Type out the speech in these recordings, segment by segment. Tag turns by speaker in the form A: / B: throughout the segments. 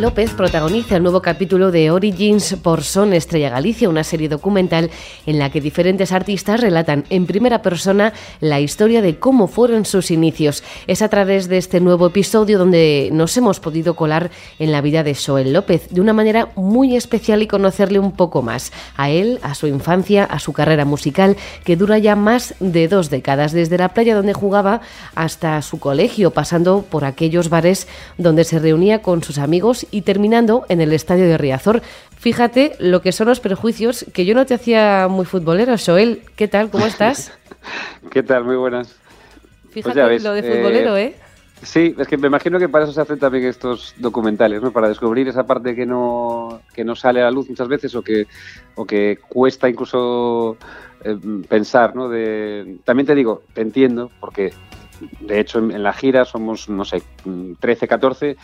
A: López protagoniza el nuevo capítulo de Origins por Son Estrella Galicia, una serie documental en la que diferentes artistas relatan en primera persona la historia de cómo fueron sus inicios. Es a través de este nuevo episodio donde nos hemos podido colar en la vida de Joel López de una manera muy especial y conocerle un poco más a él, a su infancia, a su carrera musical que dura ya más de dos décadas, desde la playa donde jugaba hasta su colegio, pasando por aquellos bares donde se reunía con sus amigos y terminando en el estadio de Riazor. Fíjate lo que son los prejuicios, que yo no te hacía muy futbolero, Joel. ¿Qué tal? ¿Cómo estás?
B: ¿Qué tal? Muy buenas.
A: Pues Fíjate lo de futbolero, ¿eh?
B: Sí, es que me imagino que para eso se hacen también estos documentales, ¿no? Para descubrir esa parte que no, que no sale a la luz muchas veces o que, o que cuesta incluso eh, pensar, ¿no? De, también te digo, te entiendo, porque de hecho en, en la gira somos, no sé, 13, 14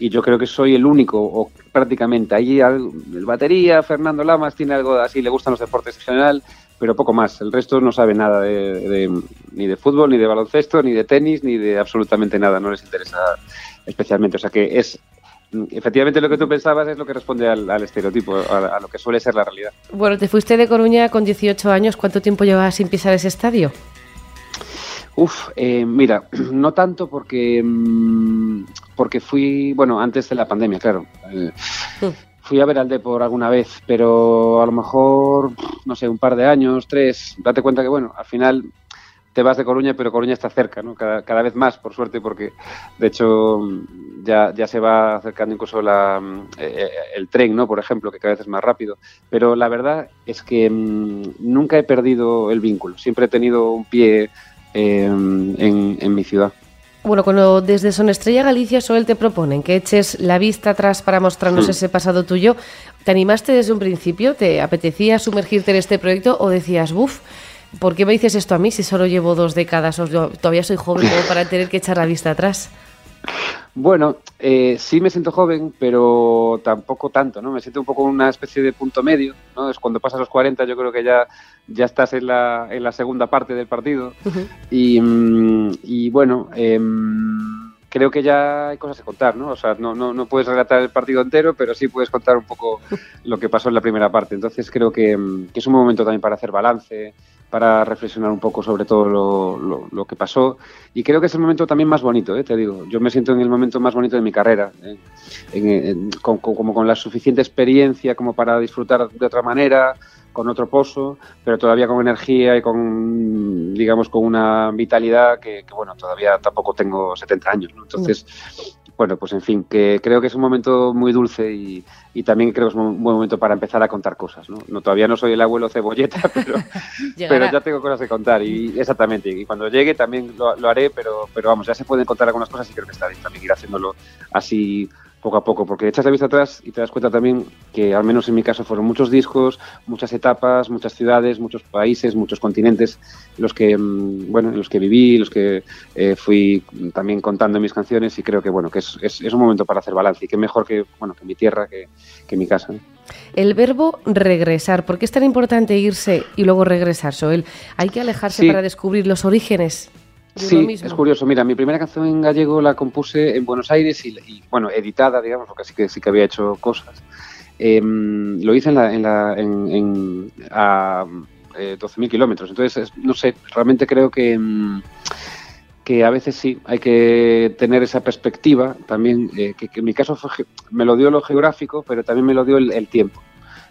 B: y yo creo que soy el único, o prácticamente, allí el batería, Fernando Lamas, tiene algo así, le gustan los deportes en general, pero poco más. El resto no sabe nada de, ni de fútbol, ni de baloncesto, ni de tenis, ni de absolutamente nada, no les interesa especialmente. O sea que es, efectivamente lo que tú pensabas es lo que responde al, estereotipo, a, a, lo que suele ser la realidad.
A: Bueno, te fuiste de Coruña con 18 años, ¿cuánto tiempo llevas sin pisar ese estadio?
B: Uf, eh, mira, no tanto porque, mm, porque fui, bueno, antes de la pandemia, claro. Eh, fui a ver al por alguna vez, pero a lo mejor, no sé, un par de años, tres. Date cuenta que, bueno, al final te vas de Coruña, pero Coruña está cerca, ¿no? Cada, cada vez más, por suerte, porque de hecho ya, ya se va acercando incluso la, eh, el tren, ¿no? Por ejemplo, que cada vez es más rápido. Pero la verdad es que mm, nunca he perdido el vínculo. Siempre he tenido un pie Em, en, mi ciudad.
A: Bueno, cuando desde Son Estrella Galicia, Soel te proponen que eches la vista atrás para mostrarnos ese pasado tuyo, ¿te animaste desde un principio? ¿Te apetecía sumergirte en este proyecto o decías, buf, ¿por qué me dices esto a mí si solo llevo dos décadas o todavía soy joven como para tener que echar la vista atrás?
B: Bueno, eh, sí me siento joven, pero tampoco tanto, ¿no? Me siento un poco una especie de punto medio, ¿no? Es cuando pasas los 40, yo creo que ya, ya estás en la, en la segunda parte del partido. y, mm, y, bueno, em, creo que ya hay cosas que contar, ¿no? O sea, no, no, no, puedes relatar el partido entero, pero sí puedes contar un poco lo que pasó en la primera parte. Entonces creo que, mm, que es un momento también para hacer balance, para reflexionar un poco sobre todo lo, lo, que pasó. Y creo que es el momento también más bonito, ¿eh? te digo. Yo me siento en el momento más bonito de mi carrera, ¿eh? con, como con la suficiente experiencia como para disfrutar de otra manera, con otro pozo, pero todavía con energía y con, digamos, con una vitalidad que, bueno, todavía tampoco tengo 70 años. Entonces, bueno, pues en fin, que creo que es un momento muy dulce y, también creo que es un buen momento para empezar a contar cosas. ¿no? todavía no soy el abuelo cebolleta, pero, pero ya tengo cosas que contar y exactamente. Y cuando llegue también lo, lo, haré, pero, pero vamos, ya se pueden contar algunas cosas y creo que está bien también ir haciéndolo así poco a poco, porque echas la vista atrás y te das cuenta también que, al menos en mi caso, fueron muchos discos, muchas etapas, muchas ciudades, muchos países, muchos continentes, los que, mm, bueno, en los que viví, los que eh, fui también contando mis canciones y creo que, bueno, que es, es, un momento para hacer balance y que mejor que, bueno, que mi tierra, que, que mi casa.
A: El verbo regresar, ¿por qué es tan importante irse y luego regresar, Soel? ¿Hay que alejarse para descubrir los orígenes?
B: Sí, es curioso. Mira, mi primera canción en gallego la compuse en Buenos Aires y, bueno, editada, digamos, porque sí que, sí que había hecho cosas. Em, lo hice en, la, en, la, en, a 12.000 eh, kilómetros. Entonces, no sé, realmente creo que, em, que a veces sí, hay que tener esa perspectiva también, eh, que, en mi caso me lo dio lo geográfico, pero también me lo dio el, el tiempo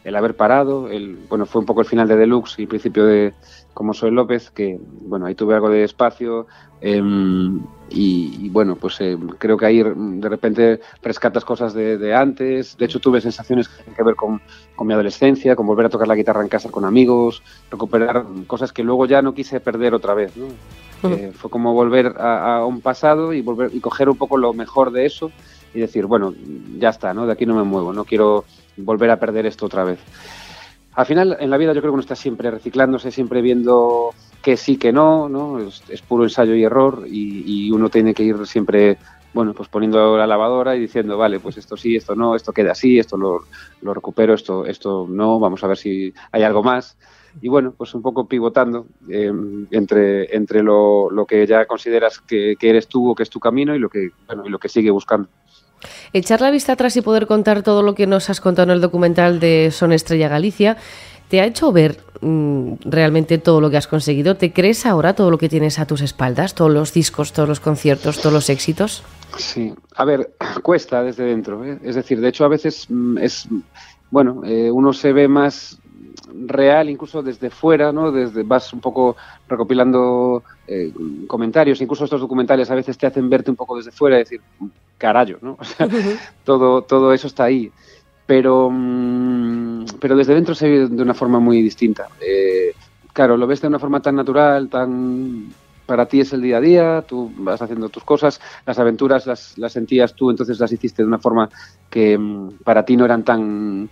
B: el haber parado, el, bueno, fue un poco el final de Deluxe y principio de Como Soy López, que, bueno, ahí tuve algo de espacio em, y, bueno, pues eh, creo que ahí de repente rescatas cosas de, antes, de hecho tuve sensaciones que tienen que ver con, con, mi adolescencia, con volver a tocar la guitarra en casa con amigos, recuperar cosas que luego ya no quise perder otra vez, ¿no? Eh, fue como volver a, a, un pasado y volver y coger un poco lo mejor de eso y decir, bueno, ya está, ¿no? De aquí no me muevo, no quiero volver a perder esto otra vez. Al final, en la vida yo creo que uno está siempre reciclándose, siempre viendo que sí, que no, ¿no? Es, puro ensayo y error y, uno tiene que ir siempre, bueno, pues poniendo la lavadora y diciendo, vale, pues esto sí, esto no, esto queda así, esto lo, lo recupero, esto, esto no, vamos a ver si hay algo más. Y bueno, pues un poco pivotando eh, entre, entre lo, lo, que ya consideras que, que, eres tú o que es tu camino y lo que, bueno, y lo que sigue buscando.
A: Echar la vista atrás y poder contar todo lo que nos has contado en el documental de Son Estrella Galicia, ¿te ha hecho ver mm, realmente todo lo que has conseguido? ¿Te crees ahora todo lo que tienes a tus espaldas? ¿Todos los discos, todos los conciertos, todos los éxitos?
B: Sí, a ver, cuesta desde dentro. ¿eh? Es decir, de hecho a veces mm, es, bueno, eh, uno se ve más real incluso desde fuera, ¿no? Desde vas un poco recopilando eh, comentarios, incluso estos documentales a veces te hacen verte un poco desde fuera y decir, carayo, ¿no? O sea, todo, todo eso está ahí. Pero, mm, pero desde dentro se ve de una forma muy distinta. Eh, claro, lo ves de una forma tan natural, tan para ti es el día a día, tú vas haciendo tus cosas, las aventuras las, las sentías tú, entonces las hiciste de una forma que mm, para ti no eran tan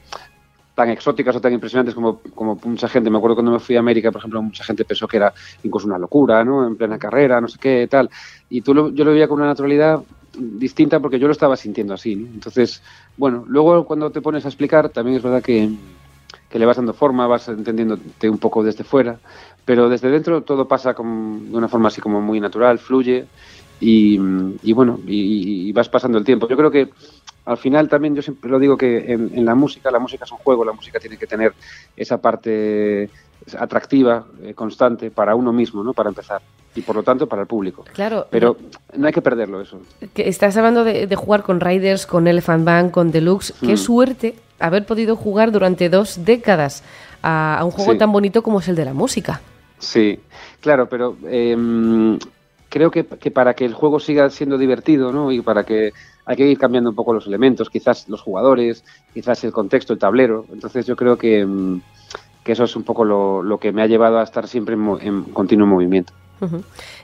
B: tan exóticas o tan impresionantes como, como mucha gente. Me acuerdo cuando me fui a América, por ejemplo, mucha gente pensó que era incluso una locura, ¿no? En plena carrera, no sé qué, tal. Y tú lo, yo lo veía con una naturalidad distinta porque yo lo estaba sintiendo así. Entonces, bueno, luego cuando te pones a explicar, también es verdad que, que le vas dando forma, vas entendiéndote un poco desde fuera, pero desde dentro todo pasa como, de una forma así como muy natural, fluye y, bueno, y, vas pasando el tiempo. Yo creo que al final también yo siempre lo digo que en, la música, la música es un juego, la música tiene que tener esa parte atractiva, eh, constante para uno mismo, ¿no? Para empezar y por lo tanto para el público.
A: Claro.
B: Pero no hay que perderlo eso.
A: Que estás hablando de, jugar con Riders, con Elephant Band, con Deluxe. Qué mm. suerte haber podido jugar durante dos décadas a, un juego tan bonito como es el de la música.
B: Sí, claro, pero em, creo que, que, para que el juego siga siendo divertido, ¿no? Y para que hay que ir cambiando un poco los elementos, quizás los jugadores, quizás el contexto, el tablero. Entonces yo creo que, mm, eso es un poco lo, que me ha llevado a estar siempre en continuo movimiento.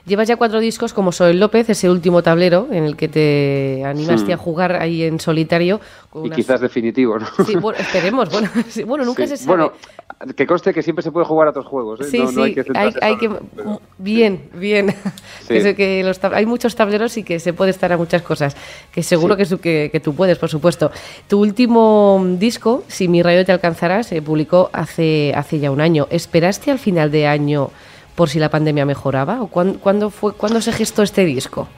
A: Llevas ya cuatro discos como Soy López, ese último tablero en el que te animaste a jugar ahí en solitario.
B: y quizás definitivo, ¿no?
A: Sí, bueno, esperemos. Bueno, bueno nunca se sabe.
B: Bueno, que conste que siempre se puede jugar a otros juegos. ¿eh?
A: Sí, sí, hay que, Bien, bien. que, hay muchos tableros y que se puede estar a muchas cosas. Que seguro que, que, tú puedes, por supuesto. Tu último disco, Si mi rayo te alcanzará, se publicó hace, hace ya un año. ¿Esperaste al final de año por si la pandemia mejoraba? ¿O cuándo, fue, ¿cuándo se gestó este disco?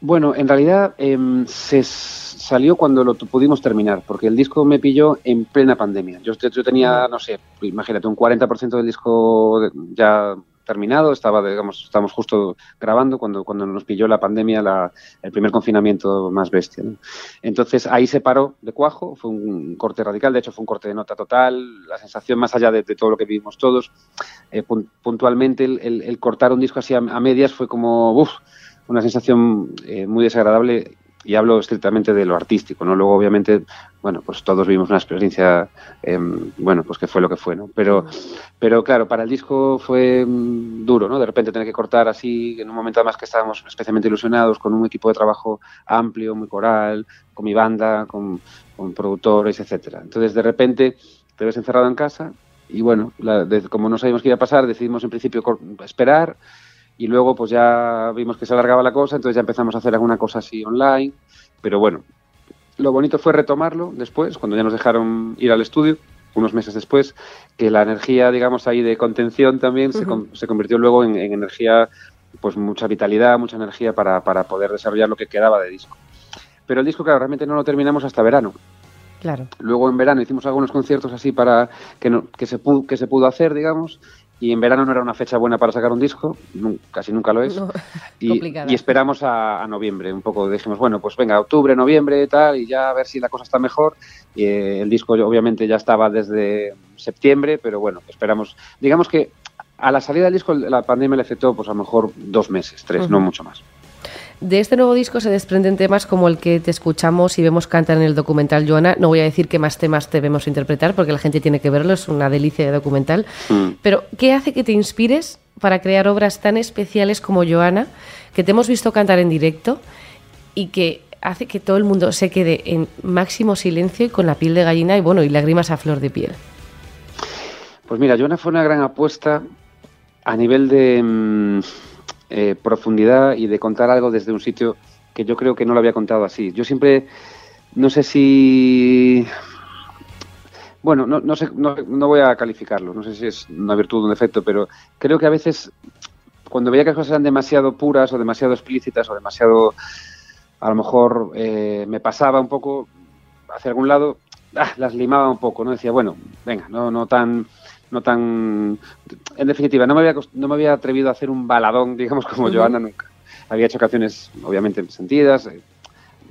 B: Bueno, en realidad em, se salió cuando lo pudimos terminar, porque el disco me pilló en plena pandemia. Yo, yo tenía, no sé, imagínate, un 40% del disco ya terminado, estaba, digamos, estábamos justo grabando cuando, cuando nos pilló la pandemia, la, el primer confinamiento más bestia. Entonces ahí se paró de cuajo, fue un corte radical, de hecho fue un corte de nota total, la sensación más allá de, todo lo que vivimos todos, eh, puntualmente el, cortar un disco así a, medias fue como, uff, una sensación eh, muy desagradable y hablo estrictamente de lo artístico, ¿no? Luego, obviamente, bueno, pues todos vivimos una experiencia, em, bueno, pues que fue lo que fue, ¿no? Pero, pero claro, para el disco fue mm, duro, ¿no? De repente tener que cortar así, en un momento además que estábamos especialmente ilusionados, con un equipo de trabajo amplio, muy coral, con mi banda, con, productores, etcétera. Entonces, de repente, te ves encerrado en casa y, bueno, como no sabíamos qué iba a pasar, decidimos en principio esperar, y luego pues ya vimos que se alargaba la cosa, entonces ya empezamos a hacer alguna cosa así online, pero bueno, lo bonito fue retomarlo después, cuando ya nos dejaron ir al estudio, unos meses después, que la energía, digamos, ahí de contención también se, se, convirtió luego en, energía, pues mucha vitalidad, mucha energía para, para poder desarrollar lo que quedaba de disco. Pero el disco, claro, realmente no lo terminamos hasta verano.
A: Claro.
B: Luego en verano hicimos algunos conciertos así para que, no, que, se, pudo, que se pudo hacer, digamos, y en verano no era una fecha buena para sacar un disco, casi nunca lo es. y, esperamos a, noviembre, un poco dijimos, bueno, pues venga, octubre, noviembre, tal, y ya a ver si la cosa está mejor. Y, eh, el disco obviamente ya estaba desde septiembre, pero bueno, esperamos, digamos que a la salida del disco la pandemia le afectó pues a lo mejor dos meses, tres, no mucho más.
A: De este nuevo disco se desprenden temas como el que te escuchamos y vemos cantar en el documental Joana. No voy a decir qué más temas debemos interpretar porque la gente tiene que verlo, es una delicia de documental. Mm. Pero, ¿qué hace que te inspires para crear obras tan especiales como Joana, que te hemos visto cantar en directo y que hace que todo el mundo se quede en máximo silencio y con la piel de gallina y bueno, y lágrimas a flor de piel?
B: Pues mira, Joana fue una gran apuesta a nivel de. Mm, eh, profundidad y de contar algo desde un sitio que yo creo que no lo había contado así. Yo siempre, no sé si... Bueno, no, no, sé, no, no voy a calificarlo, no sé si es una virtud o un defecto, pero creo que a veces cuando veía que las cosas eran demasiado puras o demasiado explícitas o demasiado a lo mejor eh, me pasaba un poco hacia algún lado, ah, las limaba un poco, ¿no? Decía, bueno, venga, no, no tan no tan en definitiva no me había no me había atrevido a hacer un baladón digamos como Joana nunca había hecho canciones obviamente sentidas eh,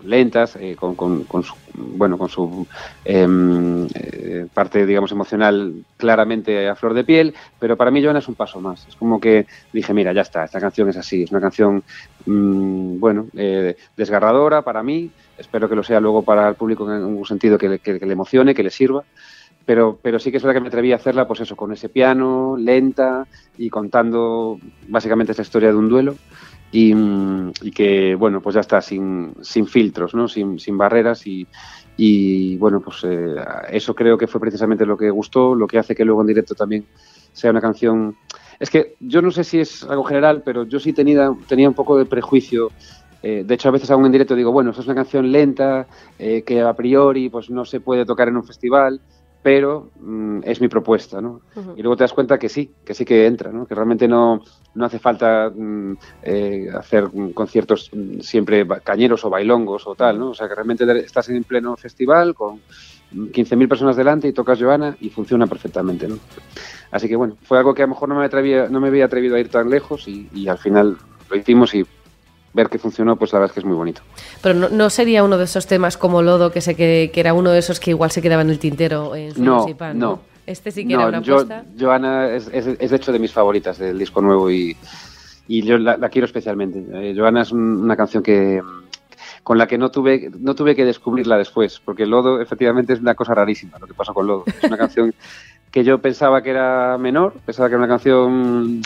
B: lentas, eh, con, con, su, bueno, con su em, eh, parte, digamos, emocional claramente a flor de piel, pero para mí Joana es un paso más. Es como que dije, mira, ya está, esta canción es así, es una canción, mm, bueno, eh, desgarradora para mí, espero que lo sea luego para el público en un sentido que le, que le emocione, que le sirva, pero, pero sí que es verdad que me atreví a hacerla, pues eso, con ese piano, lenta y contando básicamente esta historia de un duelo y, que, bueno, pues ya está, sin, sin filtros, ¿no? sin, sin barreras y, y, bueno, pues eh, eso creo que fue precisamente lo que gustó, lo que hace que luego en directo también sea una canción... Es que yo no sé si es algo general, pero yo sí tenía, tenía un poco de prejuicio eh, de hecho, a veces aún en directo digo, bueno, esto es una canción lenta, eh, que a priori pues no se puede tocar en un festival, pero mm, es mi propuesta, ¿no? Y luego te das cuenta que sí, que sí que entra, ¿no? Que realmente no, no hace falta mm, eh, hacer conciertos mm, siempre cañeros o bailongos o tal, ¿no? O sea, que realmente estás en pleno festival con 15.000 personas delante y tocas Joana y funciona perfectamente, ¿no? Así que bueno, fue algo que a lo mejor no me, atrevía, no me había atrevido a ir tan lejos y, y al final lo hicimos y ver que funcionó, pues la verdad es que es muy bonito.
A: Pero no, sería uno de esos temas como Lodo, que sé que, era uno de esos que igual se quedaba en el tintero en
B: no, no,
A: Este sí que era una apuesta.
B: Joana es, es, de hecho de mis favoritas del disco nuevo y, y yo la, quiero especialmente. Eh, Joana es una canción que con la que no tuve no tuve que descubrirla después, porque Lodo efectivamente es una cosa rarísima lo que pasa con Lodo. Es una canción que yo pensaba que era menor, pensaba que era una canción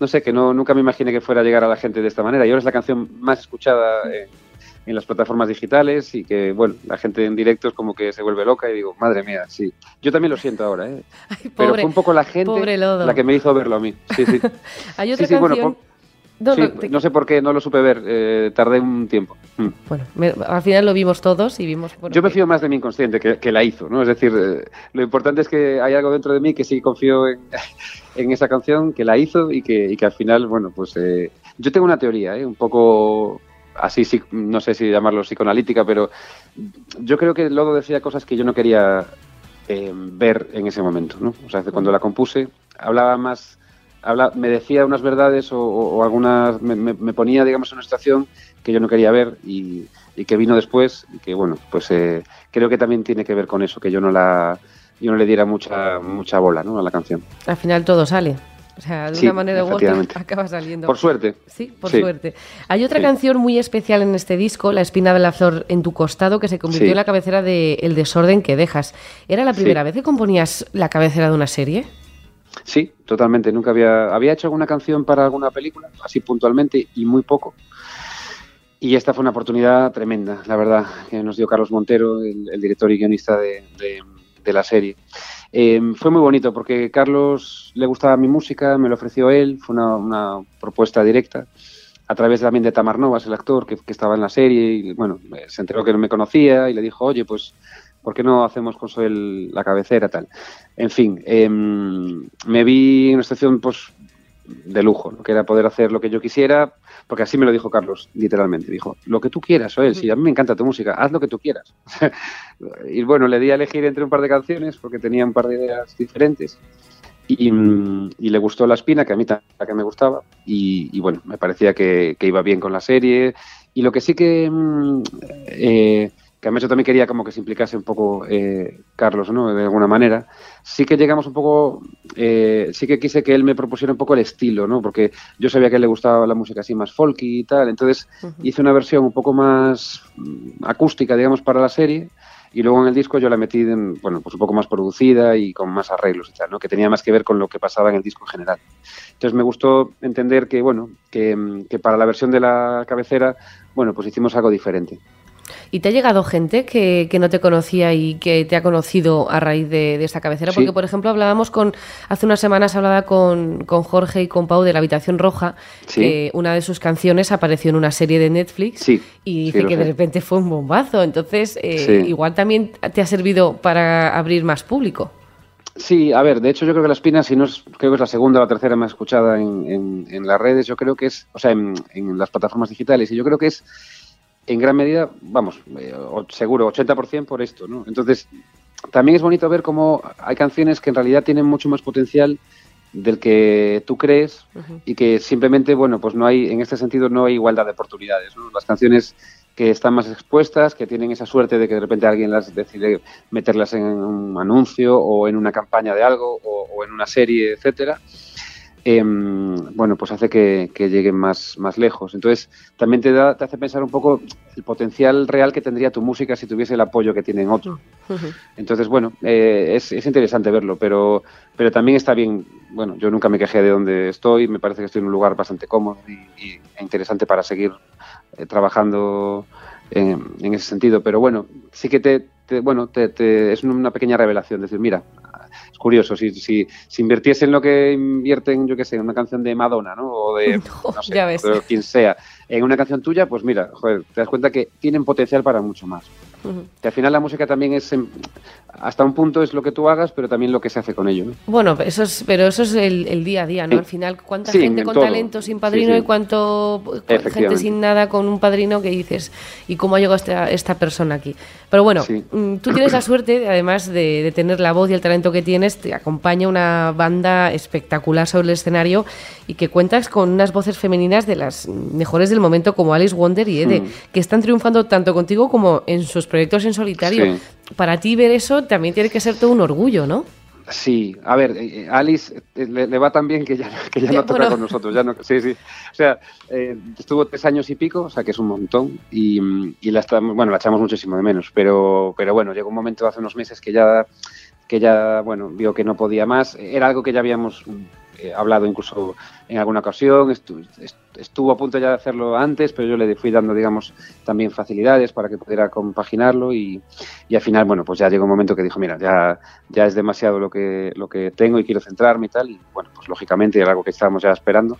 B: no sé, que no, nunca me imaginé que fuera a llegar a la gente de esta manera. Y ahora es la canción más escuchada en, las plataformas digitales y que, bueno, la gente en directo es como que se vuelve loca y digo, madre mía, sí. Yo también lo siento ahora, ¿eh? Pero fue un poco la gente la que me hizo verlo a mí. Sí, sí.
A: Hay otra canción...
B: no, sé por qué, no lo supe ver, eh, tardé un tiempo.
A: Mm. Bueno, al final lo vimos todos y vimos...
B: Yo me fío más de mi inconsciente que, la hizo, ¿no? Es decir, eh, lo importante es que hay algo dentro de mí que sí confío en, en esa canción, que la hizo y que, y que al final, bueno, pues eh, yo tengo una teoría, un poco así, no sé si llamarlo psicoanalítica, pero yo creo que Lodo decía cosas que yo no quería ver en ese momento, ¿no? O sea, cuando la compuse, hablaba más me decía unas verdades o, algunas, me, ponía, digamos, en una situación que yo no quería ver y, que vino después y que, bueno, pues eh, creo que también tiene que ver con eso, que yo no la yo no le diera mucha mucha bola ¿no? a la canción.
A: Al final todo sale. O sea, de una manera u otra acaba saliendo.
B: Por suerte.
A: Sí, por suerte. Hay otra canción muy especial en este disco, La espina de la flor en tu costado, que se convirtió en la cabecera de El desorden que dejas. ¿Era la primera vez que componías la cabecera de una serie?
B: Sí, totalmente. Nunca había, había hecho alguna canción para alguna película, así puntualmente y muy poco. Y esta fue una oportunidad tremenda, la verdad, que nos dio Carlos Montero, el, director y guionista de, la serie. Em, fue muy bonito porque Carlos le gustaba mi música, me lo ofreció él, fue una, propuesta directa a través también de Tamar Novas, el actor que, que, estaba en la serie, y bueno, se enteró que no me conocía y le dijo, oye, pues ¿por qué no hacemos con la cabecera tal? En fin, em, me vi en una situación pues, de lujo, que era poder hacer lo que yo quisiera, porque así me lo dijo Carlos, literalmente. Dijo, lo que tú quieras, Joel, si a mí me encanta tu música, haz lo que tú quieras. y bueno, le di a elegir entre un par de canciones, porque tenía un par de ideas diferentes. Y, le gustó La Espina, que a mí también me gustaba, y, bueno, me parecía que, iba bien con la serie. Y lo que sí que... Mm, eh, que además yo también quería como que se implicase un poco eh, Carlos, ¿no? De alguna manera. Sí que llegamos un poco, eh, sí que quise que él me propusiera un poco el estilo, ¿no? Porque yo sabía que a él le gustaba la música así más folky y tal, entonces hice una versión un poco más mm, acústica, digamos, para la serie, y luego en el disco yo la metí, en, bueno, pues un poco más producida y con más arreglos y tal, ¿no? Que tenía más que ver con lo que pasaba en el disco en general. Entonces me gustó entender que, bueno, que, mm, que para la versión de la cabecera, bueno, pues hicimos algo diferente.
A: ¿Y te ha llegado gente que, no te conocía y que te ha conocido a raíz de, esta cabecera? Porque, por ejemplo, hablábamos con, hace unas semanas hablaba con, Jorge y con Pau de La Habitación Roja, que una de sus canciones apareció en una serie de Netflix y dice que de repente fue un bombazo. Entonces, eh, igual también te ha servido para abrir más público.
B: Sí, a ver, de hecho yo creo que La Espina, si no es, creo que es la segunda o la tercera más escuchada en, las redes, yo creo que es, o sea, en, en las plataformas digitales, y yo creo que es en gran medida, vamos, eh, seguro, 80% por esto, ¿no? Entonces, también es bonito ver cómo hay canciones que en realidad tienen mucho más potencial del que tú crees y que simplemente, bueno, pues no hay, en este sentido no hay igualdad de oportunidades. Las canciones que están más expuestas, que tienen esa suerte de que de repente alguien las decide meterlas en un anuncio o en una campaña de algo o, en una serie, etcétera, em, bueno, pues hace que, lleguen más, más lejos. Entonces, también te, da, te hace pensar un poco el potencial real que tendría tu música si tuviese el apoyo que tienen otros. Entonces, bueno, eh, es, es, interesante verlo, pero, pero también está bien bueno, yo nunca me quejé de donde estoy, me parece que estoy en un lugar bastante cómodo y, e interesante para seguir eh, trabajando en, ese sentido. Pero bueno, sí que te, bueno, te, es una pequeña revelación, decir, mira, es curioso, si, si, si invirtiese en lo que invierten, yo qué sé, en una canción de Madonna, ¿no? O de, no sé, quien sea, en una canción tuya, pues mira, joder, te das cuenta que tienen potencial para mucho más. Que al final la música también es, hasta un punto es lo que tú hagas, pero también lo que se hace con ello.
A: Bueno, eso es, pero eso es el, día a día, ¿no? Al final, ¿cuánta gente con talento sin padrino y cuánto gente sin nada con un padrino que dices, ¿y cómo ha llegado esta, esta persona aquí? Pero bueno, mm, tú tienes la suerte, además de, tener la voz y el talento que tienes, te acompaña una banda espectacular sobre el escenario y que cuentas con unas voces femeninas de las mejores del momento, como Alice Wonder y Ede, hmm. que están triunfando tanto contigo como en sus proyectos en solitario. Para ti ver eso también tiene que ser todo un orgullo, ¿no?
B: Sí, a ver, eh, eh, Alice eh, le, va tan bien que ya, que ya no toca con nosotros. Ya no, sí, sí. O sea, estuvo tres años y pico, o sea, que es un montón, y, y, la estamos, bueno, la echamos muchísimo de menos, pero, pero bueno, llegó un momento hace unos meses que ya, que ya, bueno, vio que no podía más. Era algo que ya habíamos hablado incluso en alguna ocasión, estuvo a punto ya de hacerlo antes, pero yo le fui dando, digamos, también facilidades para que pudiera compaginarlo y, y, al final, bueno, pues ya llegó un momento que dijo, mira, ya, ya es demasiado lo que, lo que tengo y quiero centrarme y tal, y bueno, pues lógicamente era algo que estábamos ya esperando,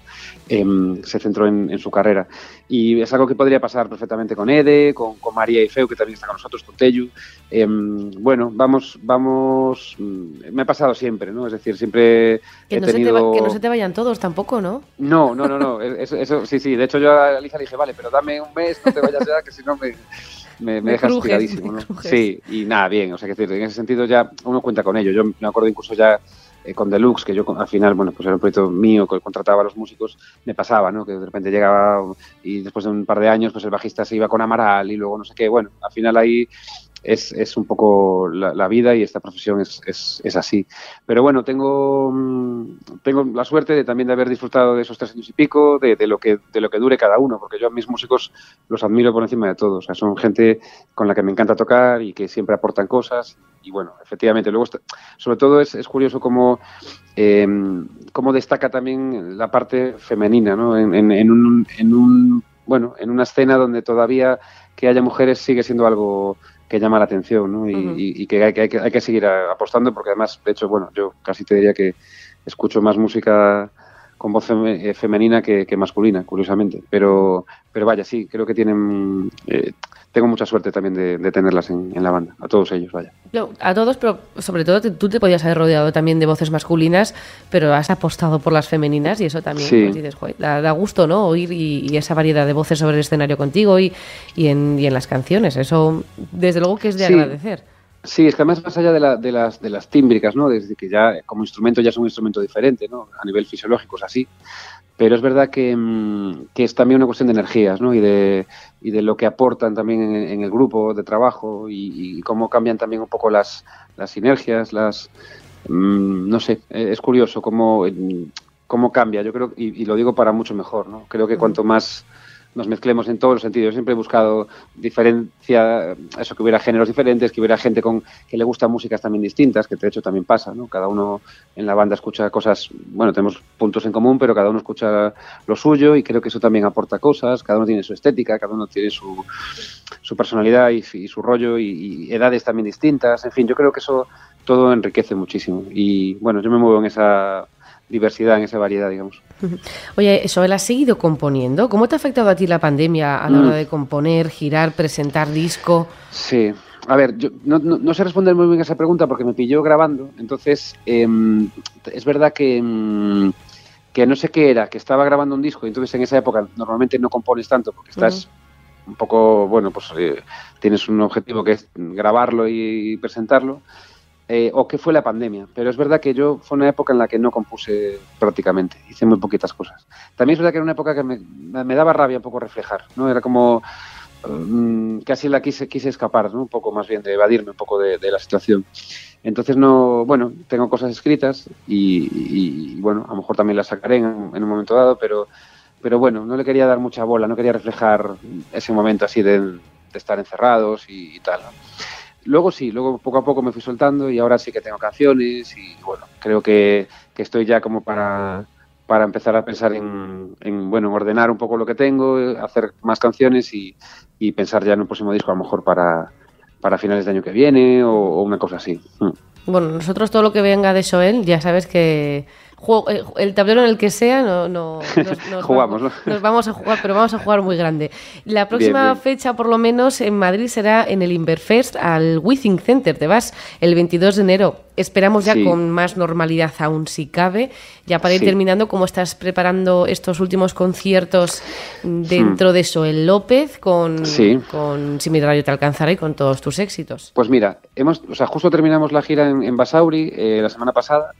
B: em, se centró en, su carrera. Y es algo que podría pasar perfectamente con Ede, con, con María y Feu, que también está con nosotros, con Tellu. Em, bueno, vamos, vamos, mm, me ha pasado siempre, ¿no? Es decir, siempre he tenido...
A: que no se te vayan todos tampoco, ¿no?
B: No, no, no, no. Eso, sí, sí. De hecho, yo a Alicia le dije, vale, pero dame un mes, no te vayas ya, que si no me, me, dejas tiradísimo, ¿no? Sí, y nada, bien. O sea, que en ese sentido ya uno cuenta con ello. Yo me acuerdo incluso ya eh, con Deluxe, que yo al final, bueno, pues era un proyecto mío que contrataba a los músicos, me pasaba, ¿no? Que de repente llegaba y después de un par de años, pues el bajista se iba con Amaral y luego no sé qué. Bueno, al final ahí es, es un poco la, vida y esta profesión es, es, es, así. Pero bueno, tengo, mm, tengo la suerte de también de haber disfrutado de esos tres años y pico, de, lo que, de lo que dure cada uno, porque yo a mis músicos los admiro por encima de todos. O sea, son gente con la que me encanta tocar y que siempre aportan cosas. Y bueno, efectivamente, luego, sobre todo es, curioso cómo, em, cómo destaca también la parte femenina, ¿no? En, en un, bueno, en una escena donde todavía que haya mujeres sigue siendo algo que llama la atención ¿no? y, que, hay, que, hay, que, seguir apostando porque además, de hecho, bueno, yo casi te diría que escucho más música con voz eh, femenina que, masculina, curiosamente. Pero, pero vaya, sí, creo que tienen... Eh, tengo mucha suerte también de, tenerlas en, la banda, a todos ellos, vaya.
A: a todos, pero sobre todo tú te podías haber rodeado también de voces masculinas, pero has apostado por las femeninas y eso también, pues dices, da, gusto, ¿no? Oír y, esa variedad de voces sobre el escenario contigo y, y, en, y en las canciones. Eso, desde luego que es de agradecer.
B: Sí, es que además más allá de, la, de, las, de las tímbricas, ¿no? Desde que ya como instrumento ya es un instrumento diferente, ¿no? A nivel fisiológico es así. Pero es verdad que, mm, que es también una cuestión de energías, ¿no? Y de, y de lo que aportan también en, el grupo de trabajo y, cómo cambian también un poco las, las sinergias, las... Mm, no sé, es curioso cómo, cómo cambia. Yo creo, y, y lo digo para mucho mejor, ¿no? Creo que cuanto más nos mezclemos en todos los sentidos. Siempre he buscado diferencia, eso, que hubiera géneros diferentes, que hubiera gente con que le gusta músicas también distintas, que de hecho también pasa, ¿no? Cada uno en la banda escucha cosas, bueno, tenemos puntos en común, pero cada uno escucha lo suyo y creo que eso también aporta cosas, cada uno tiene su estética, cada uno tiene su, su personalidad y, su rollo y edades también distintas, en fin, yo creo que eso todo enriquece muchísimo y bueno, yo me muevo en esa diversidad, en esa variedad, digamos.
A: Oye, Soel, ¿has seguido componiendo? ¿Cómo te ha afectado a ti la pandemia a la hora mm. de componer, girar, presentar disco?
B: Sí, a ver, yo no, sé responder muy bien a esa pregunta porque me pilló grabando, entonces em, es verdad que, em, que no sé qué era, que estaba grabando un disco y entonces en esa época normalmente no compones tanto porque estás un poco, bueno, pues eh, tienes un objetivo que es grabarlo y presentarlo, eh, o que fue la pandemia. Pero es verdad que yo fue una época en la que no compuse prácticamente, hice muy poquitas cosas. También es verdad que era una época que me, me daba rabia un poco reflejar, ¿no? Era como mm, casi la quise, quise escapar, ¿no? Un poco más bien de evadirme un poco de, la situación. Entonces no, bueno, tengo cosas escritas y, bueno, a lo mejor también las sacaré en, un momento dado, pero, pero bueno, no le quería dar mucha bola, no quería reflejar ese momento así de, estar encerrados y, y tal. Luego sí, luego poco a poco me fui soltando y ahora sí que tengo canciones y bueno, creo que, estoy ya como para, para empezar a pensar en, bueno, ordenar un poco lo que tengo, hacer más canciones y, pensar ya en un próximo disco a lo mejor para, para finales de año que viene o, una cosa así. Mm.
A: Bueno, nosotros todo lo que venga de Joel, ya sabes que eh, el tablero en el que sea, no, no
B: nos, Jugamos,
A: vamos, nos vamos a jugar, pero vamos a jugar muy grande. La próxima fecha, por lo menos, en Madrid será en el Inverfest al Withing Center. Te vas el 22 de enero. Esperamos ya con más normalidad aún si cabe. Ya para ir terminando, ¿cómo estás preparando estos últimos conciertos dentro hmm. de eso? El López con, con Si mi radio te alcanzará y con todos tus éxitos.
B: Pues mira, hemos, o sea, justo terminamos la gira en, Basauri eh, la semana pasada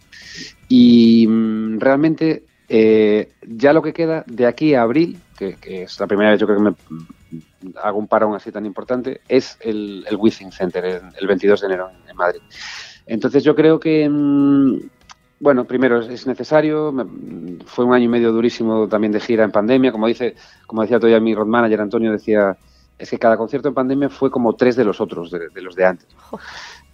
B: y mm, realmente eh, ya lo que queda de aquí a abril, que, es la primera vez yo creo que me mm, hago un parón así tan importante, es el, el Withing Center, el, 22 de enero en, Madrid. Entonces yo creo que, mm, bueno, primero es, necesario, fue un año y medio durísimo también de gira en pandemia, como dice, como decía todavía mi road manager Antonio, decía, es que cada concierto en pandemia fue como tres de los otros, de, los de antes.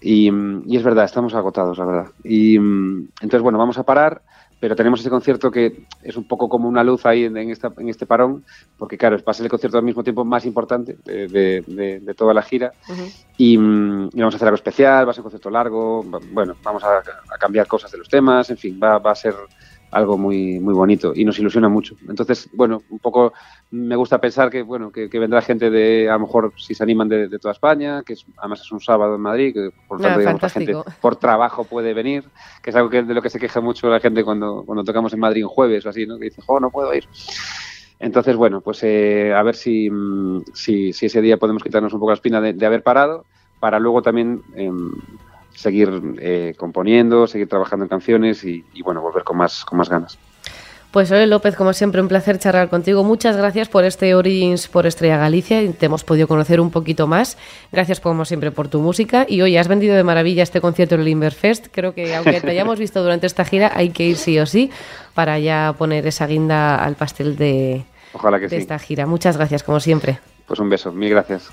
B: Y, es verdad, estamos agotados, la verdad. Y entonces, bueno, vamos a parar, pero tenemos ese concierto que es un poco como una luz ahí en, en este parón, porque claro, va a ser el concierto al mismo tiempo más importante de, toda la gira. y, vamos a hacer algo especial, va a ser un concierto largo, bueno, vamos a, cambiar cosas de los temas, en fin, va, va a ser algo muy, muy bonito y nos ilusiona mucho. Entonces, bueno, un poco me gusta pensar que, bueno, que, vendrá gente de, a lo mejor, si se animan de, toda España, que además es un sábado en Madrid, que por tanto, digamos, la gente por trabajo puede venir, que es algo que, de lo que se queja mucho la gente cuando, cuando tocamos en Madrid un jueves o así, ¿no? Que dice, oh, no puedo ir. Entonces, bueno, pues eh, a ver si, si, si, ese día podemos quitarnos un poco la espina de, haber parado para luego también em, seguir eh, componiendo, seguir trabajando en canciones y, bueno, volver con más, con más ganas.
A: Pues Ole López, como siempre, un placer charlar contigo. Muchas gracias por este Origins por Estrella Galicia. Te hemos podido conocer un poquito más. Gracias, como siempre, por tu música. Y hoy has vendido de maravilla este concierto en el Inverfest. Creo que, aunque te hayamos visto durante esta gira, hay que ir sí o sí para ya poner esa guinda al pastel de,
B: Ojalá que
A: de esta gira. Muchas gracias, como siempre.
B: Pues un beso. Mil gracias.